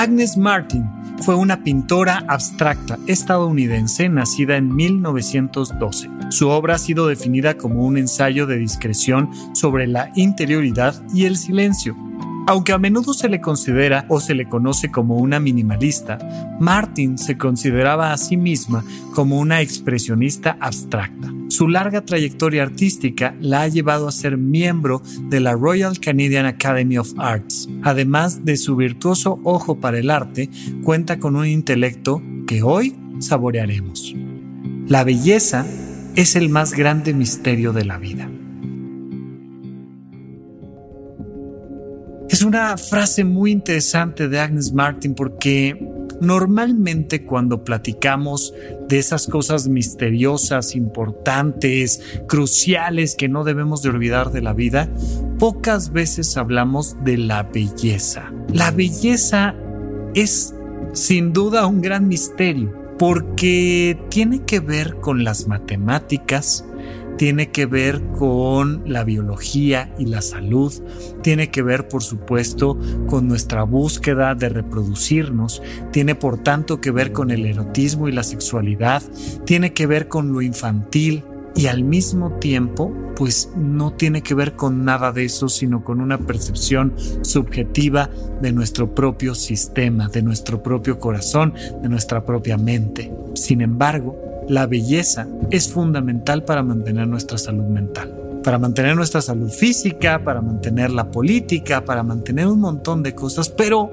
Agnes Martin fue una pintora abstracta estadounidense nacida en 1912. Su obra ha sido definida como un ensayo de discreción sobre la interioridad y el silencio. Aunque a menudo se le considera o se le conoce como una minimalista, Martin se consideraba a sí misma como una expresionista abstracta. Su larga trayectoria artística la ha llevado a ser miembro de la Royal Canadian Academy of Arts. Además de su virtuoso ojo para el arte, cuenta con un intelecto que hoy saborearemos. La belleza es el más grande misterio de la vida. Es una frase muy interesante de Agnes Martin porque Normalmente cuando platicamos de esas cosas misteriosas, importantes, cruciales que no debemos de olvidar de la vida, pocas veces hablamos de la belleza. La belleza es sin duda un gran misterio porque tiene que ver con las matemáticas, tiene que ver con la biología y la salud, tiene que ver por supuesto con nuestra búsqueda de reproducirnos, tiene por tanto que ver con el erotismo y la sexualidad, tiene que ver con lo infantil, y al mismo tiempo, pues no tiene que ver con nada de eso, sino con una percepción subjetiva de nuestro propio sistema, de nuestro propio corazón, de nuestra propia mente. Sin embargo, la belleza es fundamental para mantener nuestra salud mental, para mantener nuestra salud física, para mantener la política, para mantener un montón de cosas, pero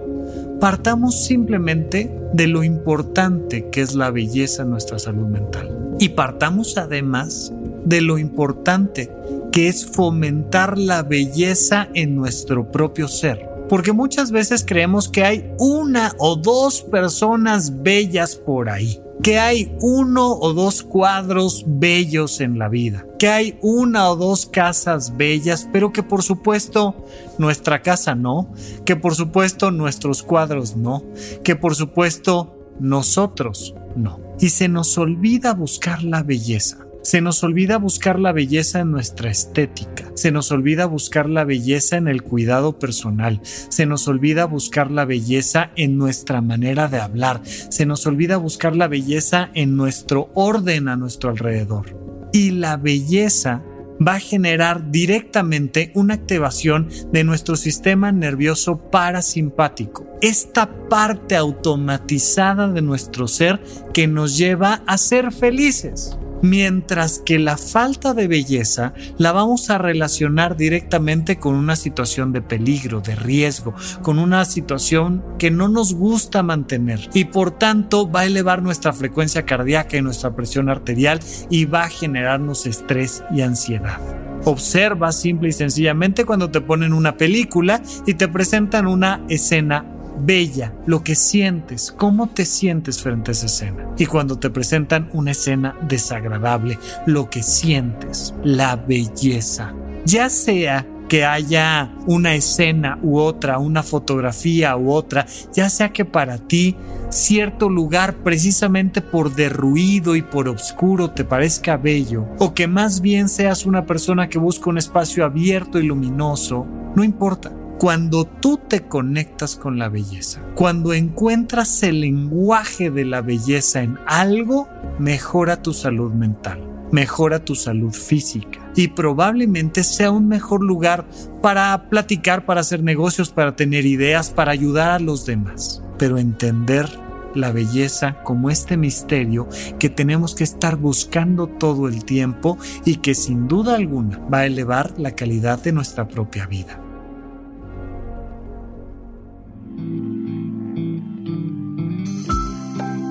partamos simplemente de lo importante que es la belleza en nuestra salud mental. Y partamos además de lo importante que es fomentar la belleza en nuestro propio ser. Porque muchas veces creemos que hay una o dos personas bellas por ahí que hay uno o dos cuadros bellos en la vida, que hay una o dos casas bellas, pero que por supuesto nuestra casa no, que por supuesto nuestros cuadros no, que por supuesto nosotros no. Y se nos olvida buscar la belleza. Se nos olvida buscar la belleza en nuestra estética, se nos olvida buscar la belleza en el cuidado personal, se nos olvida buscar la belleza en nuestra manera de hablar, se nos olvida buscar la belleza en nuestro orden a nuestro alrededor. Y la belleza va a generar directamente una activación de nuestro sistema nervioso parasimpático. Esta parte automatizada de nuestro ser que nos lleva a ser felices. Mientras que la falta de belleza la vamos a relacionar directamente con una situación de peligro, de riesgo, con una situación que no nos gusta mantener y por tanto va a elevar nuestra frecuencia cardíaca y nuestra presión arterial y va a generarnos estrés y ansiedad. Observa simple y sencillamente cuando te ponen una película y te presentan una escena bella, lo que sientes, cómo te sientes frente a esa escena. Y cuando te presentan una escena desagradable, lo que sientes, la belleza. Ya sea que haya una escena u otra, una fotografía u otra, ya sea que para ti cierto lugar precisamente por derruido y por oscuro te parezca bello, o que más bien seas una persona que busca un espacio abierto y luminoso, no importa. Cuando tú te conectas con la belleza, cuando encuentras el lenguaje de la belleza en algo, mejora tu salud mental, mejora tu salud física y probablemente sea un mejor lugar para platicar, para hacer negocios, para tener ideas, para ayudar a los demás. Pero entender la belleza como este misterio que tenemos que estar buscando todo el tiempo y que sin duda alguna va a elevar la calidad de nuestra propia vida.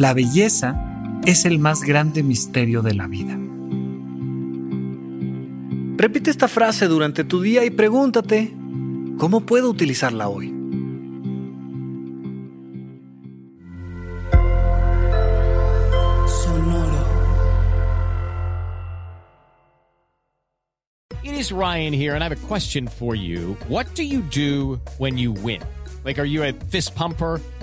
La belleza es el más grande misterio de la vida. Repite esta frase durante tu día y pregúntate, ¿cómo puedo utilizarla hoy? Sonoro. It is Ryan here, and I have a question for you. What do you do when you win? Like, are you a fist pumper?